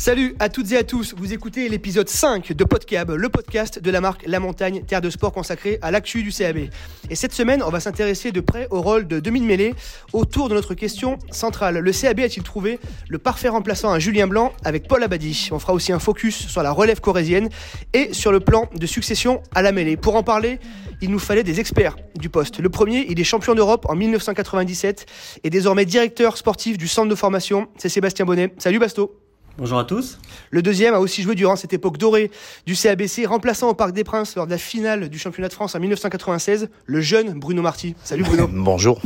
Salut à toutes et à tous, vous écoutez l'épisode 5 de Podcab, le podcast de la marque La Montagne, terre de sport consacrée à l'actu du CAB. Et cette semaine, on va s'intéresser de près au rôle de demi-mêlée autour de notre question centrale. Le CAB a-t-il trouvé le parfait remplaçant à Julien Blanc avec Paul Abadi? On fera aussi un focus sur la relève corésienne et sur le plan de succession à la mêlée. Pour en parler, il nous fallait des experts du poste. Le premier, il est champion d'Europe en 1997 et désormais directeur sportif du centre de formation, c'est Sébastien Bonnet. Salut Basto Bonjour à tous. Le deuxième a aussi joué durant cette époque dorée du CABC, remplaçant au Parc des Princes lors de la finale du championnat de France en 1996, le jeune Bruno Marty. Salut Bruno. Bonjour.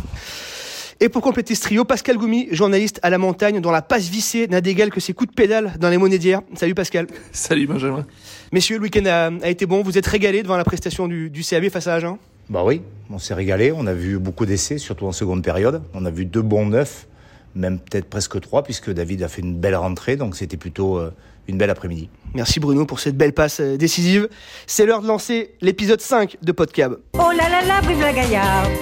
Et pour compléter ce trio, Pascal Goumi, journaliste à la montagne, dont la passe vissée n'a d'égal que ses coups de pédale dans les monnaies d'hier. Salut Pascal. Salut Benjamin. Messieurs, le week-end a, été bon. Vous êtes régalés devant la prestation du, du CAB face à Agen? Bah oui, on s'est régalé. On a vu beaucoup d'essais, surtout en seconde période. On a vu deux bons neufs même peut-être presque trois, puisque David a fait une belle rentrée, donc c'était plutôt euh, une belle après-midi. Merci Bruno pour cette belle passe euh, décisive. C'est l'heure de lancer l'épisode 5 de Podcab. Oh là là là, vive la Gaillarde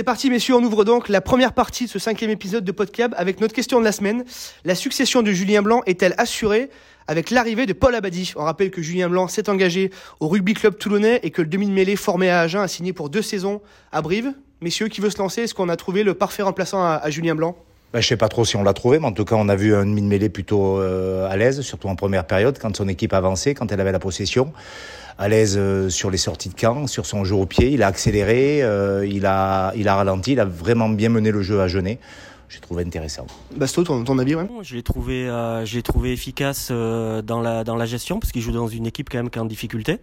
C'est parti messieurs, on ouvre donc la première partie de ce cinquième épisode de Podcab avec notre question de la semaine. La succession de Julien Blanc est-elle assurée avec l'arrivée de Paul Abadi? On rappelle que Julien Blanc s'est engagé au rugby club toulonnais et que le demi-mêlée formé à Agen a signé pour deux saisons à Brive. Messieurs, qui veut se lancer? Est-ce qu'on a trouvé le parfait remplaçant à, Julien Blanc? Ben, je sais pas trop si on l'a trouvé, mais en tout cas, on a vu un demi-mêlée plutôt euh, à l'aise, surtout en première période, quand son équipe avançait, quand elle avait la possession. À l'aise euh, sur les sorties de camp, sur son jeu au pied. Il a accéléré, euh, il, a, il a ralenti, il a vraiment bien mené le jeu à Genet j'ai trouvé intéressant. Basto, ton, ton avis, ouais Je l'ai trouvé, euh, trouvé efficace euh, dans la dans la gestion parce qu'il joue dans une équipe quand même qui est en difficulté.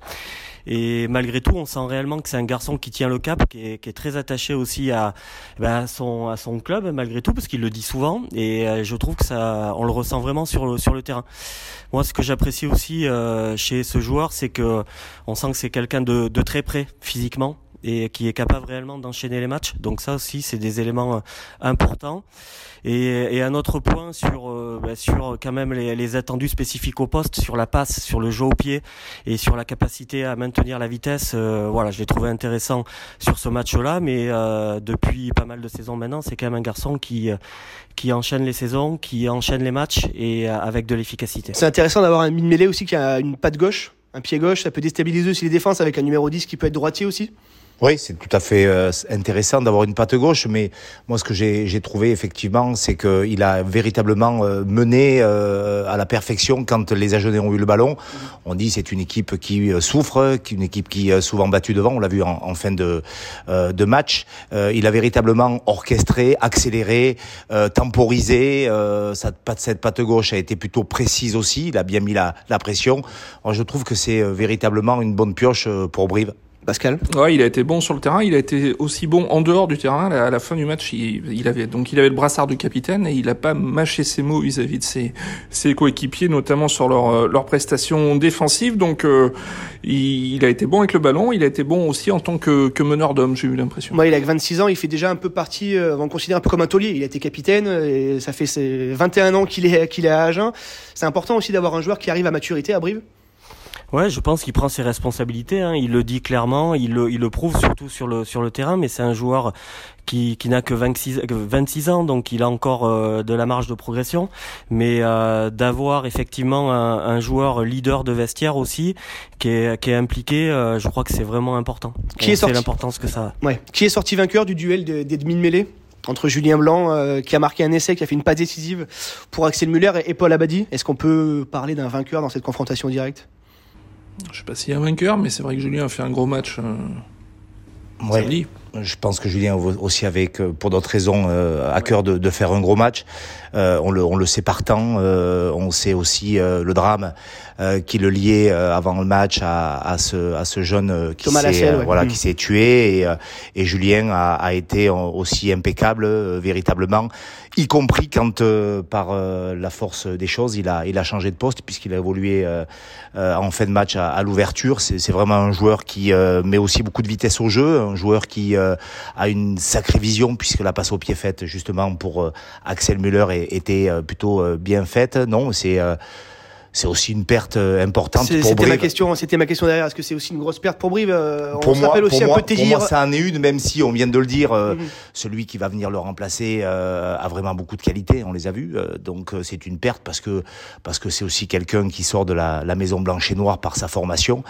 Et malgré tout, on sent réellement que c'est un garçon qui tient le cap, qui est, qui est très attaché aussi à, eh ben, à son à son club malgré tout parce qu'il le dit souvent. Et euh, je trouve que ça, on le ressent vraiment sur le sur le terrain. Moi, ce que j'apprécie aussi euh, chez ce joueur, c'est que on sent que c'est quelqu'un de, de très près physiquement et qui est capable réellement d'enchaîner les matchs. Donc ça aussi, c'est des éléments euh, importants. Et, un autre point sur euh, bah, sur quand même les, attendus spécifiques au poste, sur la passe, sur le jeu au pied et sur la capacité à maintenir la vitesse. Euh, voilà, je l'ai trouvé intéressant sur ce match-là, mais depuis pas mal de saisons maintenant, c'est quand même un garçon qui qui enchaîne les saisons, qui enchaîne les matchs et avec de l'efficacité. C'est intéressant d'avoir un mine mêlée aussi qui a une patte gauche, un pied gauche, ça peut déstabiliser aussi les défenses avec un numéro 10 qui peut être droitier aussi. Oui, c'est tout à fait euh, intéressant d'avoir une patte gauche, mais moi ce que j'ai trouvé effectivement, c'est qu'il a véritablement euh, mené euh, à la perfection quand les Agenais ont eu le ballon. On dit c'est une équipe qui souffre, une équipe qui est souvent battue devant, on l'a vu en, fin de, de match. il a véritablement orchestré, accéléré, temporisé. cette patte gauche a été plutôt précise aussi, il a bien mis la, la pression. je trouve que c'est véritablement une bonne pioche pour Brive. Pascal Ouais, il a été bon sur le terrain, il a été aussi bon en dehors du terrain. À la fin du match, il, avait donc il avait le brassard du capitaine et il a pas mâché ses mots vis-à-vis de ses, ses coéquipiers, notamment sur leur, euh, leur prestations défensives. Donc euh, il, a été bon avec le ballon, il a été bon aussi en tant que, que meneur d'homme, j'ai eu l'impression. Moi, il a 26 ans, il fait déjà un peu partie, euh, on considère un peu comme un taulier. Il a été capitaine et ça fait ses 21 ans qu'il est, qu'il est à Agen. C'est important aussi d'avoir un joueur qui arrive à maturité à Brive. Ouais, je pense qu'il prend ses responsabilités. Hein. Il le dit clairement, il le, il le prouve surtout sur le sur le terrain. Mais c'est un joueur qui, qui n'a que 26, 26 ans, donc il a encore euh, de la marge de progression. Mais euh, d'avoir effectivement un, un, joueur leader de vestiaire aussi, qui est, qui est impliqué, euh, je crois que c'est vraiment important. Qui est sorti l'importance que ça. A. Ouais. Qui est sorti vainqueur du duel des demi de mêlée entre Julien Blanc qui a marqué un essai, qui a fait une passe décisive pour Axel Muller et, Paul Abadi. Est-ce qu'on peut parler d'un vainqueur dans cette confrontation directe? Je sais pas s'il y a un vainqueur, mais c'est vrai que Julien a fait un gros match. Euh, ouais. Je pense que Julien aussi avec, pour d'autres raisons, euh, à cœur de, de, faire un gros match. Euh, on, le, on le sait partant. Euh, on sait aussi euh, le drame euh, qui le liait avant le match à, à, ce, à ce jeune qui s'est voilà, qui mm. s'est tué. Et, et Julien a, a, été aussi impeccable, véritablement, y compris quand, par la force des choses, il a, il a changé de poste puisqu'il a évolué en fin de match à, à l'ouverture. C'est vraiment un joueur qui met aussi beaucoup de vitesse au jeu, un joueur qui a une sacrée vision puisque la passe au pied faite justement pour Axel Müller était euh, plutôt euh, bien faite. Non, c'est euh, c'est aussi une perte importante pour Brive. ma question, c'était ma question derrière. Est-ce que c'est aussi une grosse perte pour Brive On pour se moi, rappelle aussi pour un moi, peu pour moi, ça en est une, même si on vient de le dire, euh, Mhm. celui qui va venir le remplacer euh, a vraiment beaucoup de qualités, on les a vus. euh, donc euh, c'est une perte parce que parce que c'est aussi quelqu'un qui sort de la, la maison blanche et noire par sa formation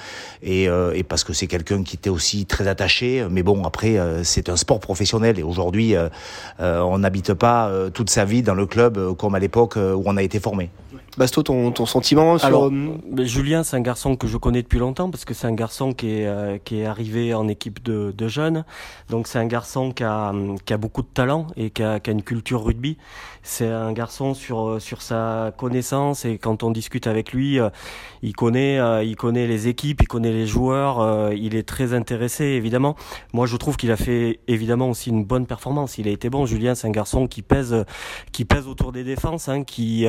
et, euh, et parce que c'est quelqu'un qui était aussi très attaché. Mais bon, après euh, c'est un sport professionnel et aujourd'hui euh, euh, on n'habite pas euh, toute sa vie dans le club euh, comme à l'époque euh, où on a été formé. Basto, ton, ton sentiment sur. Alors, ben, Julien, c'est un garçon que je connais depuis longtemps parce que c'est un garçon qui est, euh, qui est arrivé en équipe de, de jeunes. Donc, c'est un garçon qui a, qui a beaucoup de talent et qui a, qui a une culture rugby. C'est un garçon sur, euh, sur sa connaissance et quand on discute avec lui, euh, il connaît, il connaît les équipes, il connaît les joueurs, il est très intéressé évidemment. Moi, je trouve qu'il a fait évidemment aussi une bonne performance. Il a été bon. Julien, c'est un garçon qui pèse, qui pèse autour des défenses, hein, qui,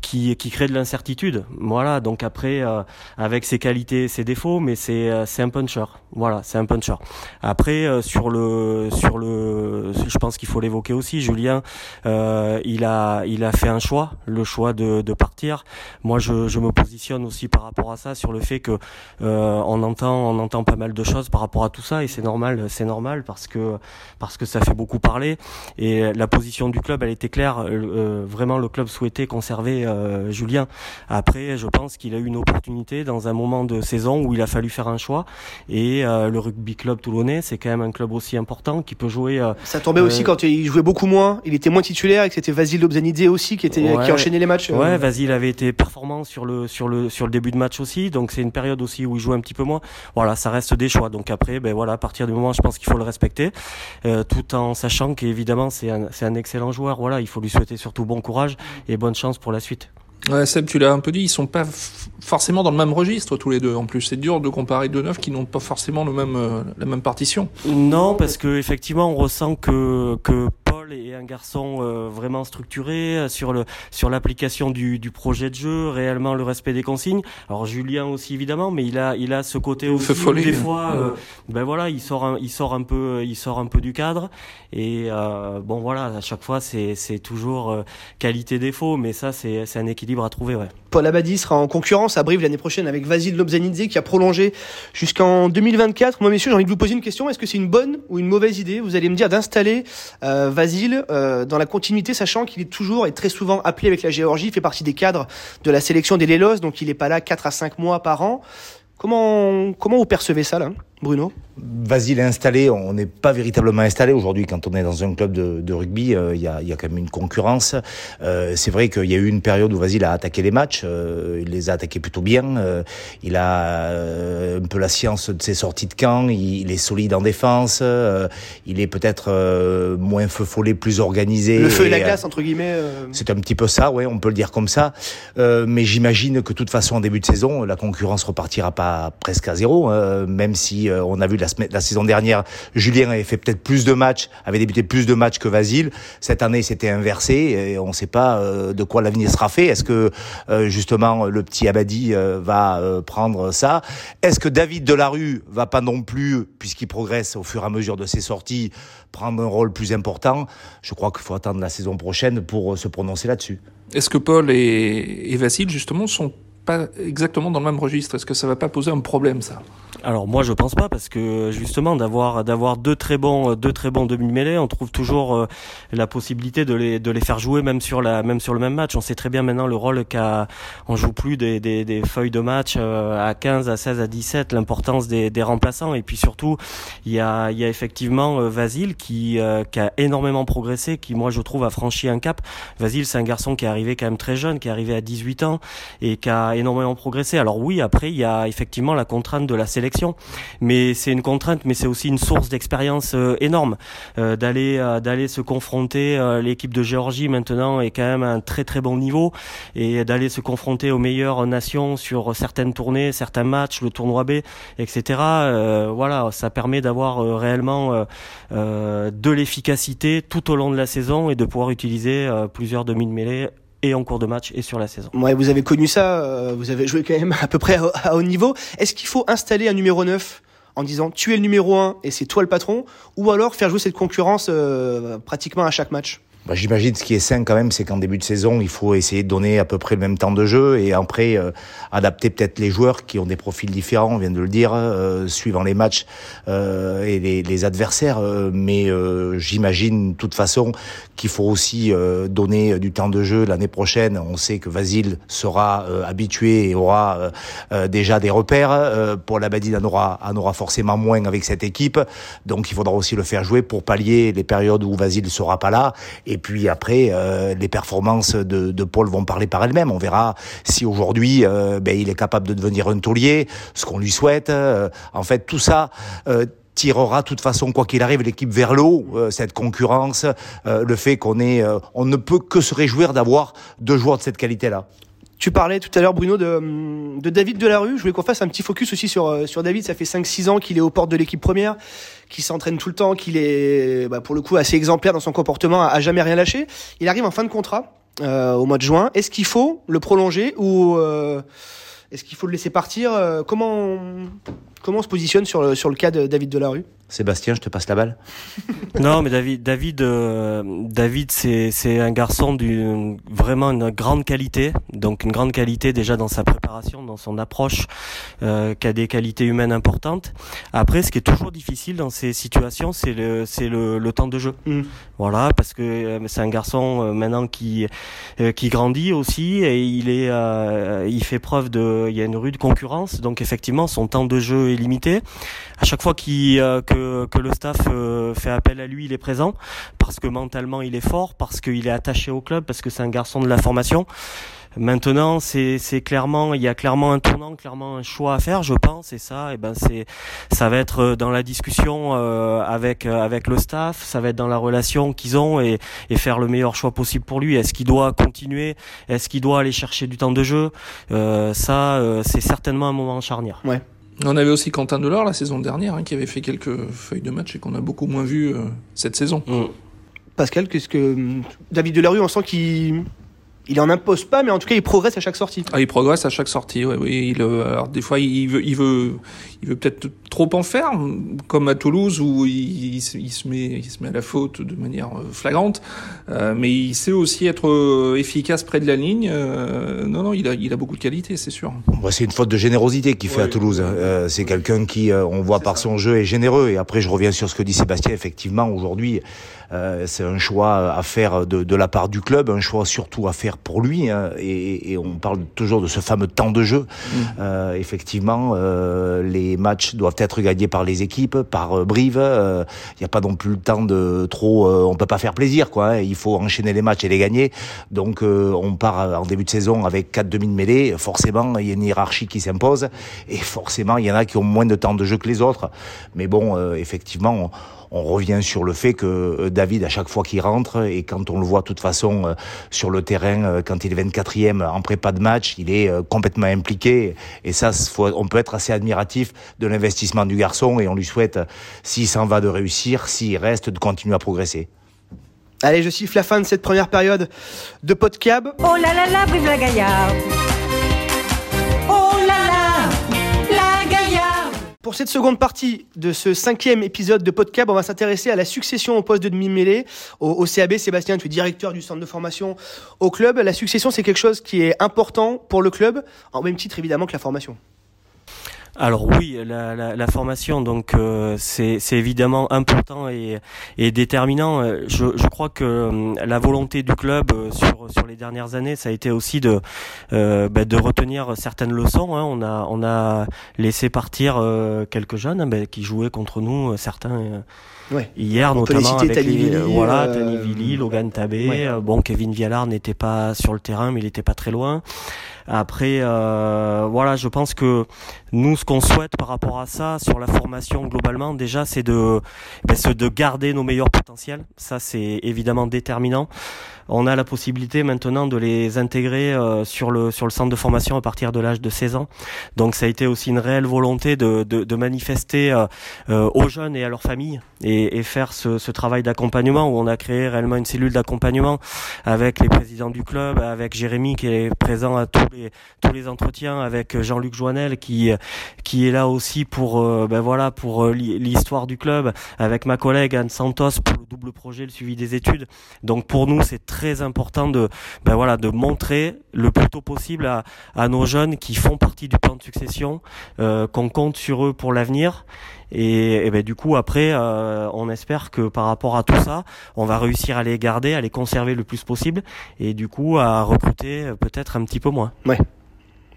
qui, qui crée de l'incertitude. Voilà. Donc après, euh, avec ses qualités, ses défauts, mais c'est, euh, un puncher. Voilà, c'est un puncher. Après, euh, sur le, sur le, je pense qu'il faut l'évoquer aussi. Julien, euh, il a, il a fait un choix, le choix de, de partir. Moi, je, je me positionne aussi par rapport à ça sur le fait que euh, on entend, on entend pas mal de choses par rapport à tout ça et c'est normal, c'est normal parce que parce que ça fait beaucoup parler et la position du club, elle était claire. Euh, vraiment, le club souhaitait conserver Julien. Après, je pense qu'il a eu une opportunité dans un moment de saison où il a fallu faire un choix et euh, le rugby club toulonnais, c'est quand même un club aussi important qui peut jouer. euh, Ça tombait aussi euh, quand il jouait beaucoup moins. Il était moins titulaire et que c'était Vasil Dobzanidze aussi qui était Ouais. qui enchaînait les matchs. Ouais, vas-y, il avait été performant sur le sur le sur le début de match aussi, donc c'est une période aussi où il joue un petit peu moins. Voilà, ça reste des choix. Donc après, ben voilà, à partir du moment, je pense qu'il faut le respecter, euh, tout en sachant qu'évidemment c'est un c'est un excellent joueur. Voilà, il faut lui souhaiter surtout bon courage et bonne chance pour la suite. Ouais, Seb, tu l'as un peu dit, ils sont pas forcément dans le même registre tous les deux. En plus, c'est dur de comparer deux neufs qui n'ont pas forcément le même euh, la même partition. Non, parce que effectivement, on ressent que que Est un garçon euh, vraiment structuré euh, sur le sur l'application du, du projet de jeu, réellement le respect des consignes. Alors Julien aussi évidemment, mais il a il a ce côté aussi où folie. des fois, euh, ben voilà, il sort un, il sort un peu il sort un peu du cadre et euh, bon voilà, à chaque fois c'est c'est toujours euh, qualité défaut, mais ça c'est c'est un équilibre à trouver, ouais. Paul Abadi sera en concurrence à Brive l'année prochaine avec Vasil Lobzanidze qui a prolongé jusqu'en 2024. Moi, messieurs, j'ai envie de vous poser une question. Est-ce que c'est une bonne ou une mauvaise idée Vous allez me dire d'installer euh, Vasil euh, dans la continuité, sachant qu'il est toujours et très souvent appelé avec la Géorgie, il fait partie des cadres de la sélection des Lélos, donc il n'est pas là 4 à 5 mois par an. Comment, comment vous percevez ça, là, Bruno Vasile est installé, on n'est pas véritablement installé aujourd'hui quand on est dans un club de, de rugby. euh, Il y, a, il y a quand même une concurrence. Euh, c'est vrai qu'il y a eu une période où Vasile a attaqué les matchs. euh, il les a attaqués plutôt bien. il a un peu la science de ses sorties de camp. Il, il est solide en défense. il est peut-être moins feu follet, plus organisé. Le feu et la glace, entre guillemets. c'est un petit peu ça, ouais, on peut le dire comme ça. Mais j'imagine que de toute façon, en début de saison, la concurrence repartira pas presque à zéro, hein, même si euh, on a vu la, saison dernière, Julien avait fait peut-être plus de matchs, avait débuté plus de matchs que Vasile. Cette année, c'était inversé et on ne sait pas euh, de quoi l'avenir sera fait. Est-ce que euh, justement le petit Abadi va prendre ça? Est-ce que David Delarue va pas non plus, puisqu'il progresse au fur et à mesure de ses sorties, prendre un rôle plus important? Je crois qu'il faut attendre la saison prochaine pour se prononcer là-dessus. Est-ce que Paul et, et Vasile, justement, sont pas exactement dans le même registre Est-ce que ça va pas poser un problème, ça? Alors moi je pense pas parce que justement d'avoir d'avoir deux très bons deux très bons demi-mêlés, on trouve toujours euh, la possibilité de les de les faire jouer même sur la même sur le même match. On sait très bien maintenant le rôle qu'a on joue plus des, des, feuilles de match euh, à 15 à 16 à 17, l'importance des, des remplaçants et puis surtout il y a il y a effectivement euh, Vasile qui euh, qui a énormément progressé, qui moi je trouve a franchi un cap. Vasile c'est un garçon qui est arrivé quand même très jeune, qui est arrivé à 18 ans et qui a énormément progressé. Alors oui, après il y a effectivement la contrainte de la sélection, mais c'est une contrainte, mais c'est aussi une source d'expérience euh, énorme Euh, d'aller euh, d'aller se confronter. L'équipe de Géorgie maintenant est quand même à un très très bon niveau et d'aller se confronter aux meilleures nations sur certaines tournées, certains matchs, le tournoi B, etc. Voilà, ça permet d'avoir réellement de l'efficacité tout au long de la saison et de pouvoir utiliser plusieurs demi de mêlée et en cours de match et sur la saison. Ouais, vous avez connu ça, euh, vous avez joué quand même à peu près à, haut niveau. Est-ce qu'il faut installer un numéro 9 en disant tu es le numéro 1 et c'est toi le patron ou alors faire jouer cette concurrence euh, pratiquement à chaque match? Bah, J'imagine ce qui est sain quand même, c'est qu'en début de saison, il faut essayer de donner à peu près le même temps de jeu et après euh, adapter peut-être les joueurs qui ont des profils différents, on vient de le dire, euh, suivant les matchs euh, et les, les adversaires. Euh, mais j'imagine de toute façon qu'il faut aussi donner du temps de jeu l'année prochaine. On sait que Vasile sera habitué et aura déjà des repères. pour la Badine, en aura, aura forcément moins avec cette équipe. Donc il faudra aussi le faire jouer pour pallier les périodes où Vasile sera pas là. Puis après, euh, les performances de, Paul vont parler par elles-mêmes. On verra si aujourd'hui, euh, ben, il est capable de devenir un taulier, ce qu'on lui souhaite. Euh, en fait, tout ça tirera de toute façon, quoi qu'il arrive, l'équipe vers l'eau, cette concurrence, le fait qu'on on ne peut que se réjouir d'avoir deux joueurs de cette qualité-là. Tu parlais tout à l'heure, Bruno, de, de David Delarue. Je voulais qu'on fasse un petit focus aussi sur, euh, sur David. Ça fait 5-6 ans qu'il est aux portes de l'équipe première, qu'il s'entraîne tout le temps, qu'il est, bah, pour le coup, assez exemplaire dans son comportement, a, jamais rien lâché. Il arrive en fin de contrat euh, au mois de juin. Est-ce qu'il faut le prolonger ou euh, est-ce qu'il faut le laisser partir? Comment comment on se positionne sur le, sur le cas de David Delarue? Sébastien, je te passe la balle. non, mais David, David, euh, David, c'est c'est un garçon d'une vraiment une grande qualité, donc une grande qualité déjà dans sa préparation, dans son approche, euh, qui a des qualités humaines importantes. Après, ce qui est toujours difficile dans ces situations, c'est le c'est le, le, temps de jeu. Mm. Voilà, parce que euh, c'est un garçon euh, maintenant qui qui grandit aussi et il est il fait preuve de il y a une rude concurrence, donc effectivement son temps de jeu est limité. À chaque fois qu'il que que, le staff euh, fait appel à lui, il est présent parce que mentalement il est fort, parce qu'il est attaché au club, parce que c'est un garçon de la formation. Maintenant, c'est clairement, il y a clairement un tournant, clairement un choix à faire, je pense, et ça, et eh ben c'est, ça va être euh, dans la discussion euh, avec avec le staff, ça va être dans la relation qu'ils ont et, et faire le meilleur choix possible pour lui. Est-ce qu'il doit continuer? Est-ce qu'il doit aller chercher du temps de jeu? Ça, c'est certainement un moment charnière. Ouais. On avait aussi Quentin Delors la saison dernière, hein, qui avait fait quelques feuilles de match et qu'on a beaucoup moins vu euh, cette saison. Mm. Pascal, qu'est-ce que David Delarue, on sent qu'il il en impose pas, mais en tout cas, il progresse à chaque sortie. Ah, il progresse à chaque sortie. Oui. Il, euh, alors, des fois, il veut, il veut, il veut peut-être trop en faire, comme à Toulouse où il, il, se met, il se met à la faute de manière euh, flagrante. Euh, mais il sait aussi être efficace près de la ligne. Euh, non, non, il a, il a beaucoup de qualité, c'est sûr. c'est une faute de générosité qu'il fait à Toulouse. Euh, c'est quelqu'un qui, on voit par son jeu, est généreux. Et après, je reviens sur ce que dit Sébastien. Effectivement, aujourd'hui. Euh, c'est un choix à faire de, de, la part du club, un choix surtout à faire pour lui. Hein, et, et, on parle toujours de ce fameux temps de jeu. Mm. Euh, effectivement, euh, les matchs doivent être gagnés par les équipes, par euh, Brive. Il n'y a pas non plus le temps de trop. on peut pas faire plaisir, quoi. Hein, il faut enchaîner les matchs et les gagner. Donc, on part en début de saison avec quatre demi de mêlée. Forcément, il y a une hiérarchie qui s'impose, et forcément, il y en a qui ont moins de temps de jeu que les autres. Mais bon, effectivement. On, on revient sur le fait que euh, David, à chaque fois qu'il rentre, et quand on le voit de toute façon euh, sur le terrain, euh, quand il est 24e en prépa de match, il est complètement impliqué. Et ça, on peut être assez admiratif de l'investissement du garçon et on lui souhaite, s'il s'en va, de réussir, s'il reste, de continuer à progresser. Allez, je siffle la fin de cette première période de podcast. Oh là là là, vive la Gaillard Pour cette seconde partie de ce cinquième épisode de podcast, on va s'intéresser à la succession au poste de demi-mêlée au, CAB. Sébastien, tu es directeur du centre de formation au club. La succession, c'est quelque chose qui est important pour le club, en même titre évidemment que la formation. Alors oui, la, la, la formation, donc euh, c'est évidemment important et, et déterminant. Euh, je, je, crois que euh, la volonté du club sur sur les dernières années, ça a été aussi de bah, de retenir certaines leçons. Hein. On a on a laissé partir quelques jeunes bah, qui jouaient contre nous, certains. Ouais. Hier, notamment avec les, voilà, Tani Logan Tabé. Bon, Kevin Vialard n'était pas sur le terrain, mais il était pas très loin. Après, euh, voilà, je pense que nous, ce qu'on souhaite par rapport à ça, sur la formation globalement, déjà, c'est de, ben, de garder nos meilleurs potentiels. Ça, c'est évidemment déterminant on a la possibilité maintenant de les intégrer euh, sur le sur le centre de formation à partir de l'âge de 16 ans. Donc ça a été aussi une réelle volonté de, de, de manifester euh, euh, aux jeunes et à leurs familles et, et faire ce, ce travail d'accompagnement où on a créé réellement une cellule d'accompagnement avec les présidents du club, avec Jérémy qui est présent à tous les tous les entretiens, avec Jean-Luc Joannel qui qui est là aussi pour ben voilà pour l'histoire du club, avec ma collègue Anne Santos pour le double projet, le suivi des études. Donc pour nous, c'est très important de, ben voilà, de montrer le plus tôt possible à, nos jeunes qui font partie du plan de succession, euh, qu'on compte sur eux pour l'avenir. Et, et ben, du coup, après, euh, on espère que par rapport à tout ça, on va réussir à les garder, à les conserver le plus possible, et du coup à recruter euh, peut-être un petit peu moins. Ouais.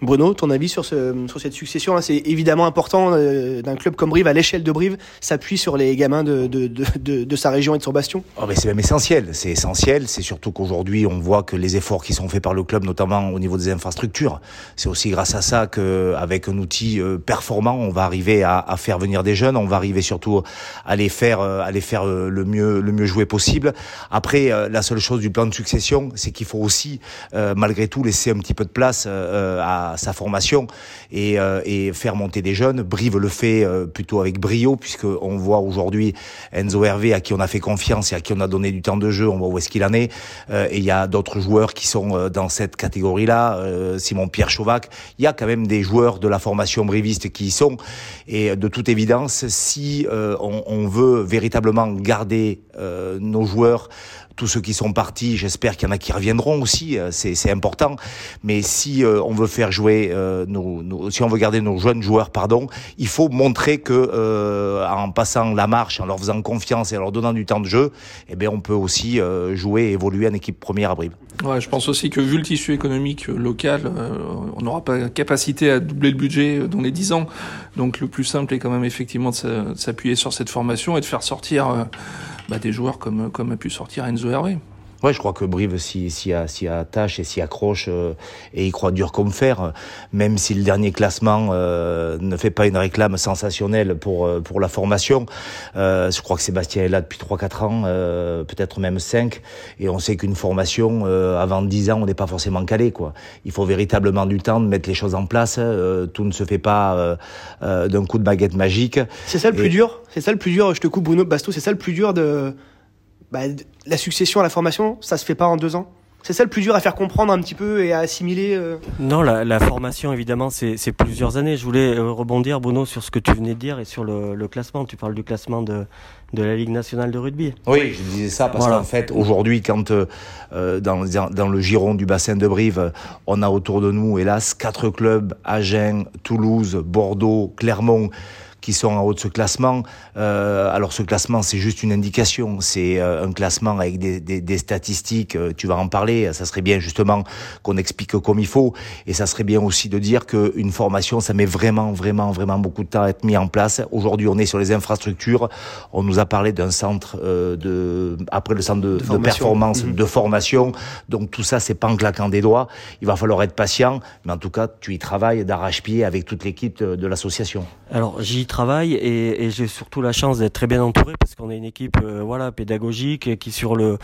Bruno, ton avis sur, ce, sur cette succession C'est évidemment important euh, d'un club comme Brive, à l'échelle de Brive, s'appuie sur les gamins de, de, de, de, de sa région et de son bastion? Oh, mais C'est même essentiel. C'est essentiel. C'est surtout qu'aujourd'hui, on voit que les efforts qui sont faits par le club, notamment au niveau des infrastructures, c'est aussi grâce à ça qu'avec un outil euh, performant, on va arriver à, à, faire venir des jeunes. On va arriver surtout à les faire, euh, à les faire le mieux, le mieux jouer possible. Après, la seule chose du plan de succession, c'est qu'il faut aussi, malgré tout, laisser un petit peu de place à sa formation et, euh, et, faire monter des jeunes. Brive le fait euh, plutôt avec brio puisque on voit aujourd'hui Enzo Hervé à qui on a fait confiance et à qui on a donné du temps de jeu. On voit où est-ce qu'il en est. Euh, et il y a d'autres joueurs qui sont dans cette catégorie-là. Simon Pierre Chauvac. Il y a quand même des joueurs de la formation briviste qui y sont. Et de toute évidence, si on, veut véritablement garder nos joueurs tous ceux qui sont partis, j'espère qu'il y en a qui reviendront aussi, euh, c'est important. Mais si euh, on veut faire jouer euh, nos, nos, si on veut garder nos jeunes joueurs, pardon, il faut montrer que en passant la marche, en leur faisant confiance et en leur donnant du temps de jeu, eh bien on peut aussi jouer et évoluer en équipe première à Brive. Ouais, je pense aussi que vu le tissu économique local, on n'aura pas capacité à doubler le budget dans les 10 ans. Donc le plus simple est quand même effectivement de s'appuyer sur cette formation et de faire sortir bah, des joueurs comme, comme a pu sortir Enzo Hervé. Je crois que Brive s'y attache et s'y accroche euh, et il croit dur comme fer, même si le dernier classement euh, ne fait pas une réclame sensationnelle pour euh, pour la formation. Je crois que Sébastien est là depuis 3-4 ans, peut-être même 5, et on sait qu'une formation, avant 10 ans, on n'est pas forcément calé. quoi. Il faut véritablement du temps de mettre les choses en place. tout ne se fait pas d'un coup de baguette magique. C'est ça le plus dur? C'est ça le plus dur, je te coupe Bruno Basto, c'est ça le plus dur de bah, la succession à la formation, ça se fait pas en deux ans c'est ça le plus dur à faire comprendre un petit peu et à assimiler euh... Non, la, la, formation, évidemment, c'est plusieurs années. Je voulais euh, rebondir, Bruno, sur ce que tu venais de dire et sur le, le classement. Tu parles du classement de, de la Ligue nationale de rugby. Oui, je disais ça parce voilà. qu'en fait, aujourd'hui, quand euh, dans, dans le giron du bassin de Brive, on a autour de nous, hélas, quatre clubs, Agen, Toulouse, Bordeaux, Clermont, qui sont en haut de ce classement. Euh, alors ce classement, c'est juste une indication, c'est euh, un classement avec des, des, des, statistiques. Euh, tu vas en parler. Ça serait bien justement qu'on explique comme il faut, et ça serait bien aussi de dire qu'une formation, ça met vraiment, vraiment, vraiment beaucoup de temps à être mis en place. Aujourd'hui, on est sur les infrastructures. On nous a parlé d'un centre euh, de après le centre de, de, de performance, mmh. de formation. Donc tout ça, c'est pas en claquant des doigts. Il va falloir être patient, mais en tout cas, tu y travailles d'arrache-pied avec toute l'équipe de, de l'association. Alors j'y travaille et, j'ai surtout la chance d'être très bien entouré parce qu'on est une équipe euh, voilà pédagogique qui sur le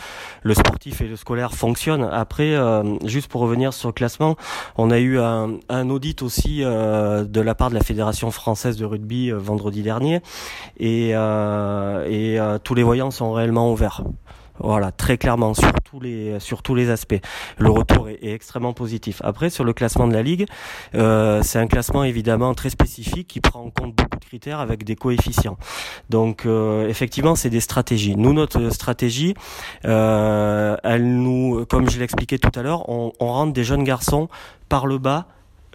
sportif et le scolaire fonctionne. Après, euh, juste pour revenir sur le classement, on a eu un, audit aussi euh, de la part de la fédération française de rugby vendredi dernier et tous les voyants sont réellement ouverts. Voilà, très clairement sur tous les sur tous les aspects. Le retour est, extrêmement positif. Après, sur le classement de la ligue, euh, c'est un classement évidemment très spécifique qui prend en compte beaucoup de critères avec des coefficients. Donc, euh, effectivement, c'est des stratégies. Nous, notre stratégie, euh, elle nous, comme je l'expliquais tout à l'heure, on, on rentre des jeunes garçons par le bas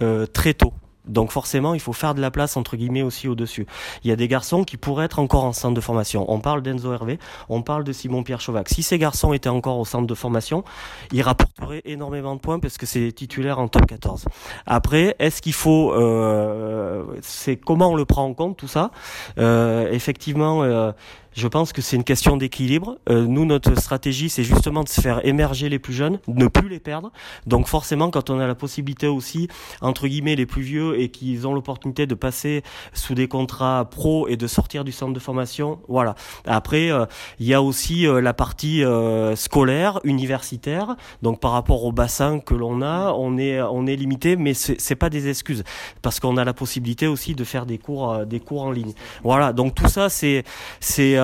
euh, très tôt. Donc forcément, il faut faire de la place entre guillemets aussi au-dessus. Il y a des garçons qui pourraient être encore en centre de formation. On parle d'Enzo Hervé, on parle de Simon Pierre Chauvac. Si ces garçons étaient encore au centre de formation, ils rapporteraient énormément de points parce que c'est titulaire en top 14. Après, est-ce qu'il faut euh, c'est comment on le prend en compte tout ça? Euh, Effectivement. Euh, je pense que c'est une question d'équilibre. Euh, nous, notre stratégie, c'est justement de se faire émerger les plus jeunes, ne plus les perdre. Donc forcément, quand on a la possibilité aussi, entre guillemets, les plus vieux et qu'ils ont l'opportunité de passer sous des contrats pro et de sortir du centre de formation, voilà. Après, euh, il y a aussi euh, la partie euh, scolaire, universitaire. Donc par rapport au bassin que l'on a, on est on est limité, mais c'est pas des excuses parce qu'on a la possibilité aussi de faire des cours des cours en ligne. Voilà. Donc tout ça, c'est c'est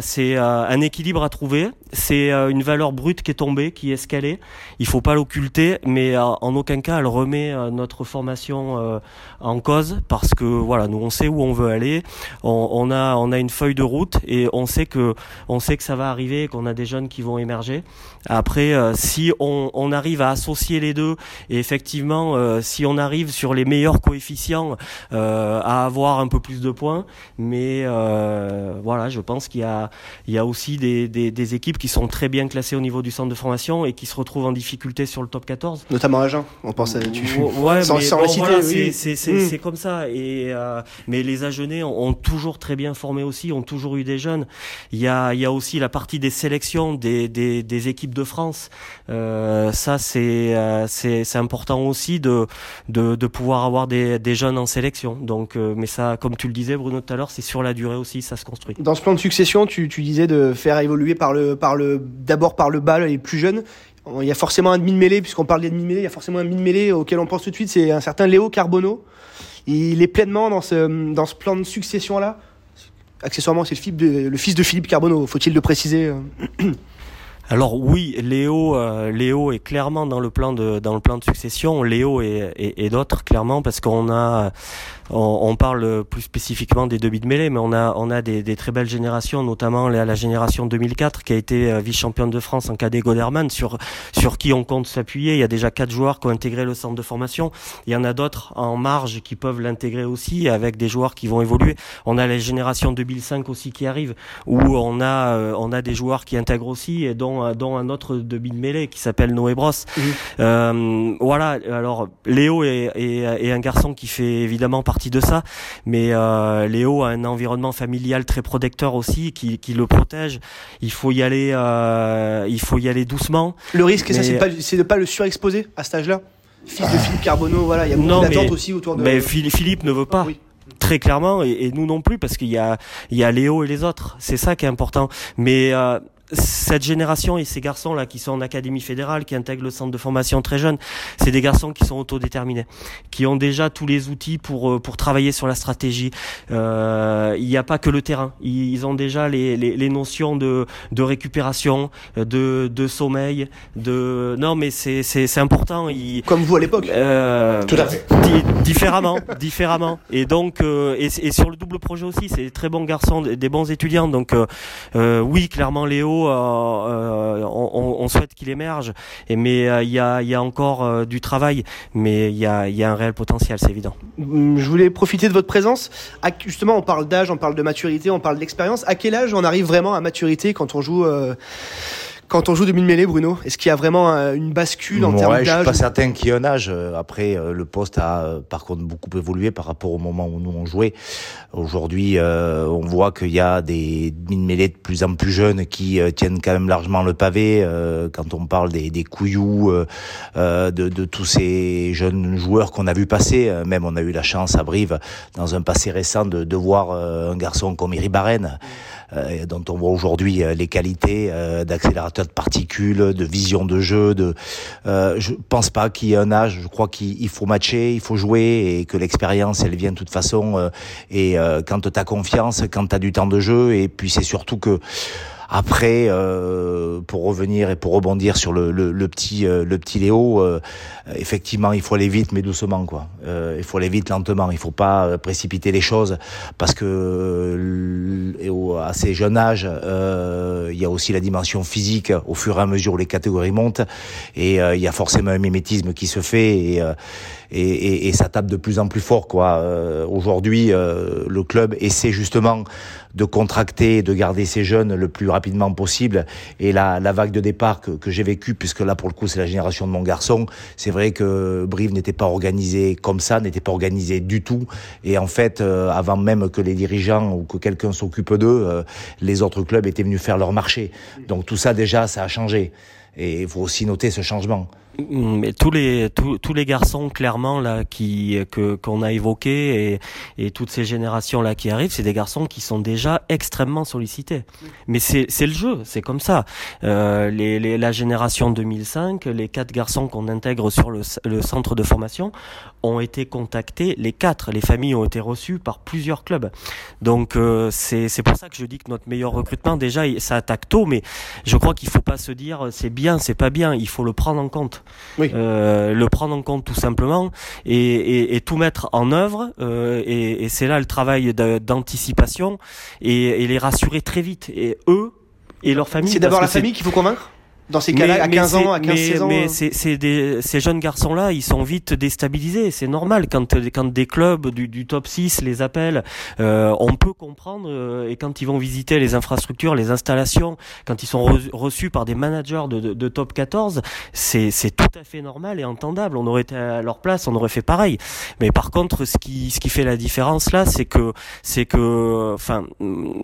c'est un équilibre à trouver. C'est une valeur brute qui est tombée, qui est escalée. Il faut pas l'occulter, mais en aucun cas elle remet notre formation en cause parce que voilà, nous on sait où on veut aller. On, a on a une feuille de route et on sait que on sait que ça va arriver, qu'on a des jeunes qui vont émerger. Après, si on, on, arrive à associer les deux et effectivement, si on arrive sur les meilleurs coefficients à avoir un peu plus de points, mais euh, voilà, je pense qu'il y a, il y a aussi des, des, des, équipes qui sont très bien classées au niveau du centre de formation et qui se retrouvent en difficulté sur le top 14. Notamment Agen, on pense à tu... Ouais, sans, sans voilà, c'est comme ça. Et euh, mais les Agenais ont, ont, toujours très bien formé aussi, ont toujours eu des jeunes. Il y a, il y a aussi la partie des sélections des, des, des équipes de France. Euh, ça, c'est euh, c'est important aussi de, de, de pouvoir avoir des, des jeunes en sélection. Donc, euh, mais ça, comme tu le disais, Bruno, tout à l'heure, c'est sur la durée aussi, ça se construit. Dans ce plan de succession, tu, tu disais de faire évoluer par le, par le, d'abord par le bas les plus jeunes. Il y a forcément un demi-mêlée, puisqu'on parle des demi-mêlées, il y a forcément un demi-mêlée auquel on pense tout de suite, c'est un certain Léo Carbonneau. Il est pleinement dans ce, dans ce plan de succession-là. Accessoirement, c'est le, le, fils de Philippe Carbonneau, faut-il le préciser alors oui, Léo, euh, Léo est clairement dans le plan de dans le plan de succession. Léo et, et, et d'autres clairement parce qu'on a on, parle plus spécifiquement des demi de mêlée, mais on a, on a des, des très belles générations, notamment la, la, génération 2004 qui a été euh, vice-championne de France en cadet Goderman, sur, sur qui on compte s'appuyer. Il y a déjà quatre joueurs qui ont intégré le centre de formation. Il y en a d'autres en marge qui peuvent l'intégrer aussi, avec des joueurs qui vont évoluer. On a la génération 2005 aussi qui arrive, où on a, euh, on a des joueurs qui intègrent aussi, et dont, euh, dont un autre de mêlée qui s'appelle Noé Bros. Mmh. Euh, voilà, alors Léo est, est, est, un garçon qui fait évidemment partie de ça. Mais euh, Léo a un environnement familial très protecteur aussi, qui, qui le protège. Il faut y aller, euh, il faut y aller doucement. Le risque, mais... c'est de pas le surexposer à cet âge-là? Fils de Philippe Carbonneau, voilà, il y a beaucoup d'attentes aussi autour de. Mais Philippe ne veut pas. Oui très clairement et, et, nous non plus parce qu'il y a il y a Léo et les autres c'est ça qui est important mais euh, cette génération et ces garçons là qui sont en académie fédérale, qui intègrent le centre de formation très jeune, c'est des garçons qui sont autodéterminés, qui ont déjà tous les outils pour euh, pour travailler sur la stratégie. Euh, il n'y a pas que le terrain, ils ont déjà les, les, les notions de de récupération, de de sommeil, de non mais c'est c'est c'est important. Ils, Comme vous à l'époque. Euh, Tout à fait. différemment, différemment. Et donc euh, et, et, sur le double projet aussi, c'est des très bons garçons, des bons étudiants. Donc euh, oui, clairement Léo euh, euh, on, souhaite qu'il émerge. Mais euh, il y, a, encore du travail, mais il y a, un réel potentiel, c'est évident. Hum, je voulais profiter de votre présence. Justement, on parle d'âge, on parle de maturité, on parle d'expérience. À quel âge on arrive vraiment à maturité quand on joue quand on joue de mille mêlée, Bruno Est-ce qu'il y a vraiment une bascule en termes d'âge Je suis pas certain qu'il y ait un âge. Après, le poste a par contre beaucoup évolué par rapport au moment où nous on jouait. Aujourd'hui, on voit qu'il y a des mille mêlées de plus en plus jeunes qui tiennent quand même largement le pavé. quand on parle des, des couillous, de, de, tous ces jeunes joueurs qu'on a vu passer, même on a eu la chance à Brive, dans un passé récent, de, de voir un garçon comme Iri Barren. Euh, dont on voit aujourd'hui euh, les qualités euh, d'accélérateur de particules, de vision de jeu. De, je pense pas qu'il y ait un âge. Je crois qu'il faut matcher, il faut jouer et que l'expérience, elle vient de toute façon. et quand tu as confiance, quand tu as du temps de jeu, et puis c'est surtout que après, euh, pour revenir et pour rebondir sur le, le, le petit euh, le petit Léo, euh, effectivement, il faut aller vite mais doucement quoi. Euh, il faut aller vite lentement. Il faut pas précipiter les choses parce que à ces jeunes âges, il y a aussi la dimension physique au fur et à mesure où les catégories montent et il y a forcément un mimétisme qui se fait et, et, et, et ça tape de plus en plus fort quoi. Aujourd'hui, le club essaie justement de contracter et de garder ces jeunes le plus rapidement possible. Et la, la vague de départ que, que j'ai vécue, puisque là pour le coup c'est la génération de mon garçon, c'est vrai que Brive n'était pas organisé comme ça, n'était pas organisé du tout. Et en fait, euh, avant même que les dirigeants ou que quelqu'un s'occupe d'eux, euh, les autres clubs étaient venus faire leur marché. Donc tout ça déjà, ça a changé. Et il faut aussi noter ce changement. Mais tous les tous, tous les garçons clairement là qui que qu'on a évoqués et, et toutes ces générations là qui arrivent, c'est des garçons qui sont déjà extrêmement sollicités. Mais c'est c'est le jeu, c'est comme ça. Euh, les, la génération 2005, les quatre garçons qu'on intègre sur le, le centre de formation ont été contactés, les quatre, les familles ont été reçues par plusieurs clubs. Donc euh, c'est c'est pour ça que je dis que notre meilleur recrutement déjà ça attaque tôt, mais je crois qu'il faut pas se dire c'est bien, c'est pas bien, il faut le prendre en compte. Oui. Euh, le prendre en compte tout simplement et, et, et tout mettre en œuvre euh, et, et c'est là le travail d'anticipation et, les rassurer très vite et eux et leur famille. C'est d'abord la famille qu'il faut convaincre Dans ces cas-là, à 15 ans, à 15 mais, 16 ans mais euh, c'est des, ces jeunes garçons-là, ils sont vite déstabilisés. C'est normal quand, quand des clubs du, du top 6 les appellent. euh, on peut comprendre. euh, et quand ils vont visiter les infrastructures, les installations, quand ils sont re- reçus par des managers de, de, de top 14, c'est c'est tout à fait normal et entendable. On aurait été à leur place, on aurait fait pareil. Mais par contre, ce qui, ce qui fait la différence là, c'est que, c'est que, enfin,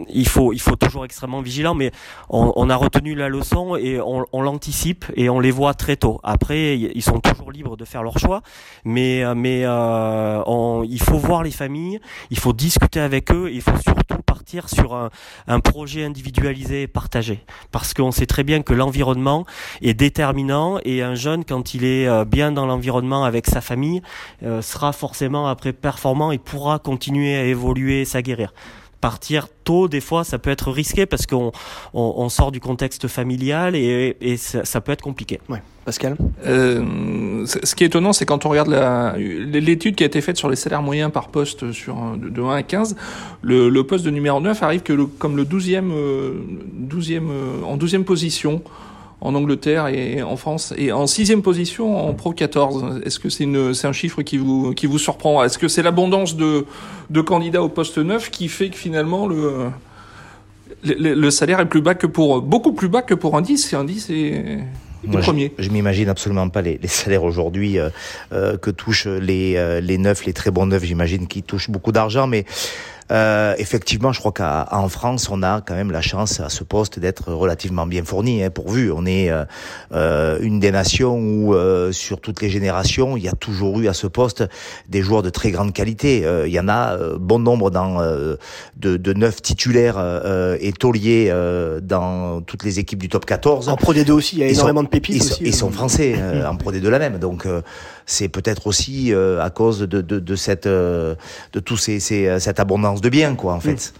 il faut, il faut toujours extrêmement vigilant. Mais on, on a retenu la leçon et on, on l'anticipe et on les voit très tôt. Après, ils sont toujours libres de faire leur choix, mais, euh, euh, on- il faut voir les familles, il faut discuter avec eux, il faut surtout partir sur un, projet individualisé et partagé, parce qu'on sait très bien que l'environnement est déterminant et un jeune, quand il est euh, bien dans l'environnement avec sa famille, sera forcément après performant et pourra continuer à évoluer et s'aguerrir. Partir tôt, des fois, ça peut être risqué parce qu'on on, on sort du contexte familial et, et ça, ça peut être compliqué. Pascal? Euh, ce qui est étonnant, c'est quand on regarde l'étude qui a été faite sur les salaires moyens par poste sur un- de, de 1 à 15, le, le poste de numéro 9 arrive que le, comme le 12e, euh, 12e, euh, en 12e position en Angleterre et en France, et en sixième position en Pro 14. Est-ce que c'est un chiffre qui vous, qui vous surprend Est-ce que c'est l'abondance de, de candidats au poste 9 qui fait que finalement le, le, le salaire est plus bas que pour beaucoup plus bas que pour un 10 et un 10 est Moi, le je- premier. Je, m'imagine absolument pas les, les salaires aujourd'hui euh, euh, que touchent les, euh, les neufs, les très bons neufs. J'imagine qu'ils touchent beaucoup d'argent, mais euh, effectivement, je crois qu'en France, on a quand même la chance à ce poste d'être relativement bien fourni, hein, pourvu. On est euh, euh, une des nations où, euh, sur toutes les générations, il y a toujours eu à ce poste des joueurs de très grande qualité. Euh, il y en a euh, bon nombre dans euh, de, de neufs titulaires euh, et tauliers euh, dans toutes les équipes du top 14. En Pro D2 aussi, il y a énormément sont- de pépites ils aussi. ils sont français euh, en Pro D2 la même, donc euh, c'est peut-être aussi euh, à cause de, de, de cette euh, de tous ces, ces cette abondance de biens quoi en fait.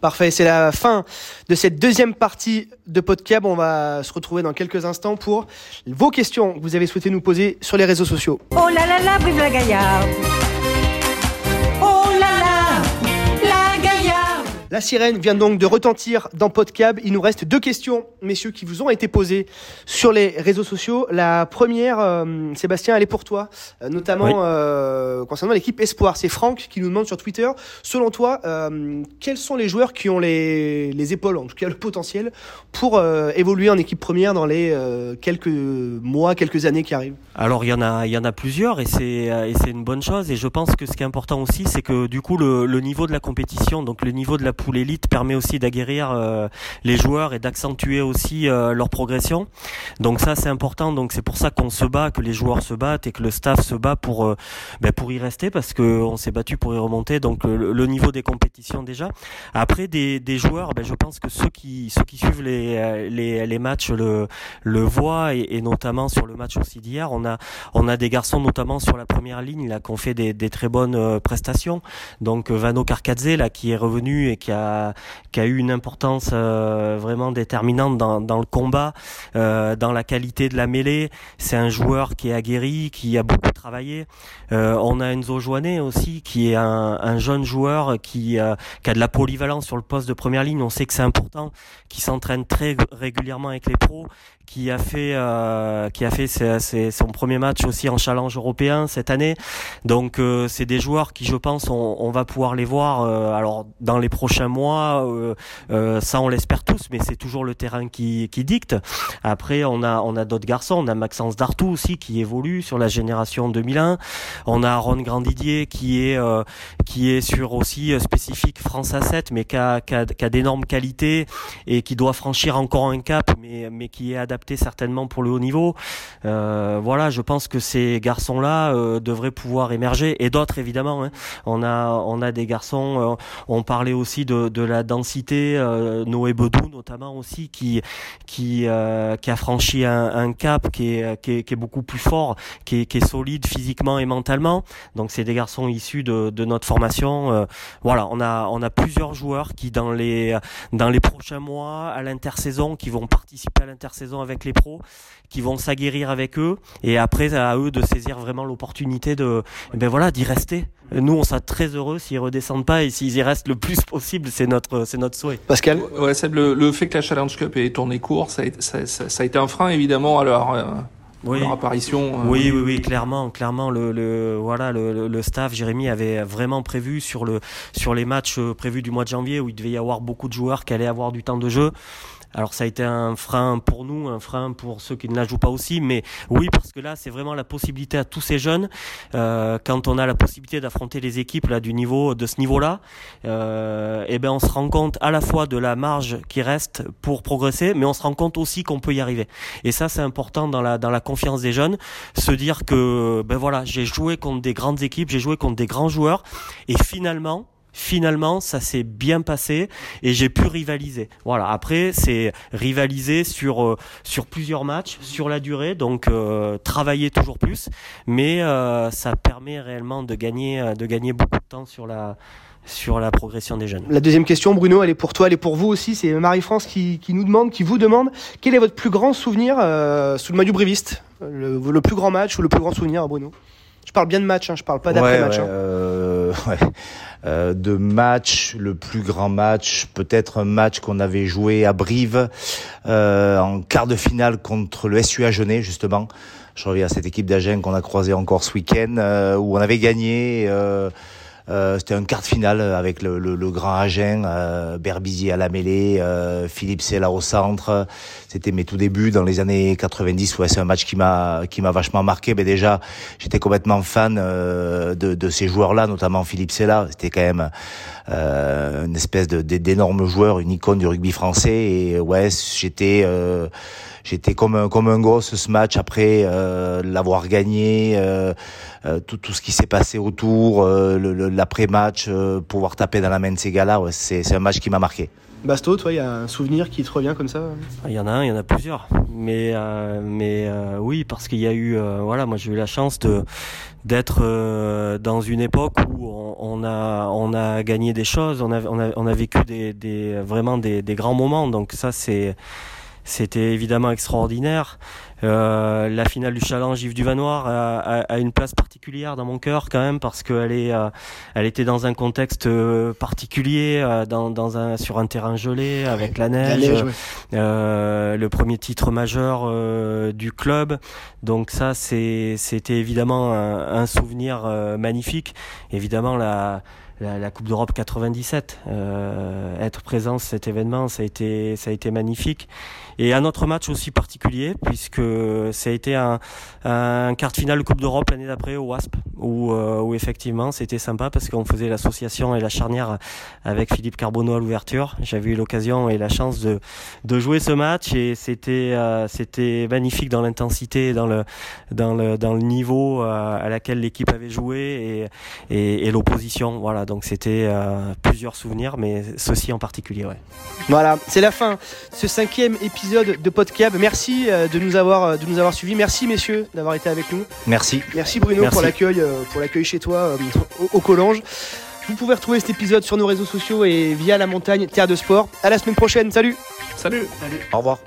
Parfait, c'est la fin de cette deuxième partie de Podcab. On va se retrouver dans quelques instants pour vos questions que vous avez souhaité nous poser sur les réseaux sociaux. Oh là là là, vive la Gaillarde La sirène vient donc de retentir dans Podcab. Il nous reste deux questions, messieurs, qui vous ont été posées sur les réseaux sociaux. La première, euh, Sébastien, elle est pour toi, euh, notamment Oui. euh, concernant l'équipe Espoir. C'est Franck qui nous demande sur Twitter, selon toi, quels sont les joueurs qui ont les, les épaules, en tout cas le potentiel, pour évoluer en équipe première dans les quelques mois, quelques années qui arrivent? Alors il y en a, il y en a plusieurs et c'est et c'est une bonne chose. Et je pense que ce qui est important aussi, c'est que du coup le, le niveau de la compétition, donc le niveau de la poule élite, permet aussi d'aguerrir euh, les joueurs et d'accentuer aussi euh, leur progression. Donc ça c'est important. Donc c'est pour ça qu'on se bat, que les joueurs se battent et que le staff se bat pour euh, ben, pour y rester parce que on s'est battu pour y remonter. Donc le, niveau des compétitions déjà. Après des, joueurs, ben, je pense que ceux qui ceux qui suivent les les, les matchs le le voient et, notamment sur le match aussi d'hier, on a on a des garçons notamment sur la première ligne là qui ont fait des, très bonnes prestations. Donc Vano Karkadze là qui est revenu et qui a qui a eu une importance euh, vraiment déterminante dans, dans le combat, euh, dans la qualité de la mêlée. C'est un joueur qui est aguerri, qui a beaucoup travaillé. Euh, on a Enzo Joannet aussi qui est un, un jeune joueur qui, qui a de la polyvalence sur le poste de première ligne. On sait que c'est important, qui s'entraîne très régulièrement avec les pros qui a fait qui a fait ses- ses- son premier match aussi en challenge européen cette année. Donc c'est des joueurs qui je pense on, va pouvoir les voir alors dans les prochains prochains mois. ça, on l'espère tous, mais c'est toujours le terrain qui, dicte. Après, on a d'autres garçons. On a Maxence Dartou aussi qui évolue sur la génération 2001. On a Ron Grandidier qui est qui est sur aussi spécifique France A7, mais qui a, d'énormes qualités et qui doit franchir encore un cap, mais mais qui est adapté certainement pour le haut niveau. voilà, je pense que ces garçons-là devraient pouvoir émerger et d'autres évidemment. Hein. On a on a des garçons. Euh, on parlait aussi de, la densité. Euh, Noé Bedou notamment aussi qui qui euh, a franchi un, cap qui est, qui est, beaucoup plus fort, qui est, solide physiquement et mentalement. Donc c'est des garçons issus de, notre formation. voilà, on a plusieurs joueurs qui dans les dans les prochains mois à l'intersaison qui vont participer à l'intersaison avec les pros, qui vont s'aguerrir avec eux et après à eux de saisir vraiment l'opportunité de eh ben voilà d'y rester. Nous on sera très heureux s'ils redescendent pas et s'ils y restent le plus possible, c'est notre c'est notre souhait. Pascal, ouais, le, le, fait que la Challenge Cup ait tourné court, ça a, ça, ça, ça a été un frein évidemment à leur, euh, oui. leur apparition. Euh. Oui, oui, oui, clairement, clairement, le, le voilà, le, le, staff, Jérémy avait vraiment prévu sur le sur les matchs euh, prévus du mois de janvier où il devait y avoir beaucoup de joueurs qui allaient avoir du temps de jeu. Alors ça a été un frein pour nous, un frein pour ceux qui ne la jouent pas aussi, mais oui parce que là c'est vraiment la possibilité à tous ces jeunes, euh, quand on a la possibilité d'affronter les équipes là du niveau de ce niveau-là, euh, eh ben on se rend compte à la fois de la marge qui reste pour progresser, mais on se rend compte aussi qu'on peut y arriver. Et ça c'est important dans la dans la confiance des jeunes, se dire que ben voilà j'ai joué contre des grandes équipes, j'ai joué contre des grands joueurs, et finalement finalement ça s'est bien passé et j'ai pu rivaliser. Voilà, après c'est rivaliser sur euh, sur plusieurs matchs, sur la durée, donc euh, travailler toujours plus, mais euh, ça permet réellement de gagner de gagner beaucoup de temps sur la sur la progression des jeunes. La deuxième question, Bruno, elle est pour toi, elle est pour vous aussi. C'est Marie-France qui, qui, nous demande, qui vous demande, quel est votre plus grand souvenir sous le maillot briviste le, le, plus grand match ou le plus grand souvenir, Bruno? Je parle bien de match, hein, je parle pas d'après-match. Ouais, hein. Euh, de match, le plus grand match, peut-être un match qu'on avait joué à Brive euh, en quart de finale contre le SUA Genet justement. Je reviens à cette équipe d'Agen qu'on a croisé encore ce week-end euh, où on avait gagné. Euh, c'était un quart de finale avec le, grand Agen, euh, Berbizier à la mêlée, euh, Philippe Sella au centre. C'était mes tout débuts dans les années 90. Ouais, c'est un match qui m'a qui m'a vachement marqué. Mais déjà, j'étais complètement fan de, ces joueurs-là, notamment Philippe Sella. C'était quand même une espèce d'énorme joueur, une icône du rugby français. Et ouais, j'étais j'étais comme un, comme un gosse ce match après l'avoir gagné, tout ce qui s'est passé autour, l'après-match, pouvoir taper dans la main de ces gars-là, ouais, c'est un match qui m'a marqué. Basto, toi, il y a un souvenir qui te revient comme ça? Il y en a un, il y en a plusieurs. Mais, mais oui, parce qu'il y a eu, voilà, moi j'ai eu la chance de d'être dans une époque où on, a on a gagné des choses, on a on a, on a vécu des, des vraiment des, des grands moments. Donc ça c'est c'était évidemment extraordinaire. Euh, la finale du Challenge Yves Duvanoir a, a, a, une place particulière dans mon cœur quand même parce qu'elle est, euh, elle était dans un contexte euh, particulier, euh, dans, dans un, sur un terrain gelé avec la neige. le premier titre majeur du club. Donc ça, c'est, c'était évidemment un, un souvenir magnifique. Évidemment la la, la, Coupe d'Europe 97. Euh, être présent cet événement, ça a été, ça a été magnifique. Et un autre match aussi particulier, puisque ça a été un, un quart de finale Coupe d'Europe l'année d'après au WASP, où, euh, où effectivement c'était sympa parce qu'on faisait l'association et la charnière avec Philippe Carbonneau à l'ouverture. J'avais eu l'occasion et la chance de, de jouer ce match et c'était euh, c'était magnifique dans l'intensité, dans le, dans le, dans le niveau euh, à laquelle l'équipe avait joué et, et, l'opposition. Voilà, donc c'était plusieurs souvenirs, mais ceci en particulier. Ouais. Voilà, c'est la fin. Ce cinquième épisode de Podcab. Merci euh, de nous avoir euh, de nous avoir suivis. Merci messieurs d'avoir été avec nous. Merci. Merci Bruno pour l'accueil pour l'accueil chez toi au, au Collange. Vous pouvez retrouver cet épisode sur nos réseaux sociaux et via la montagne Terre de Sport. À la semaine prochaine. Salut. Salut. Salut. Au revoir.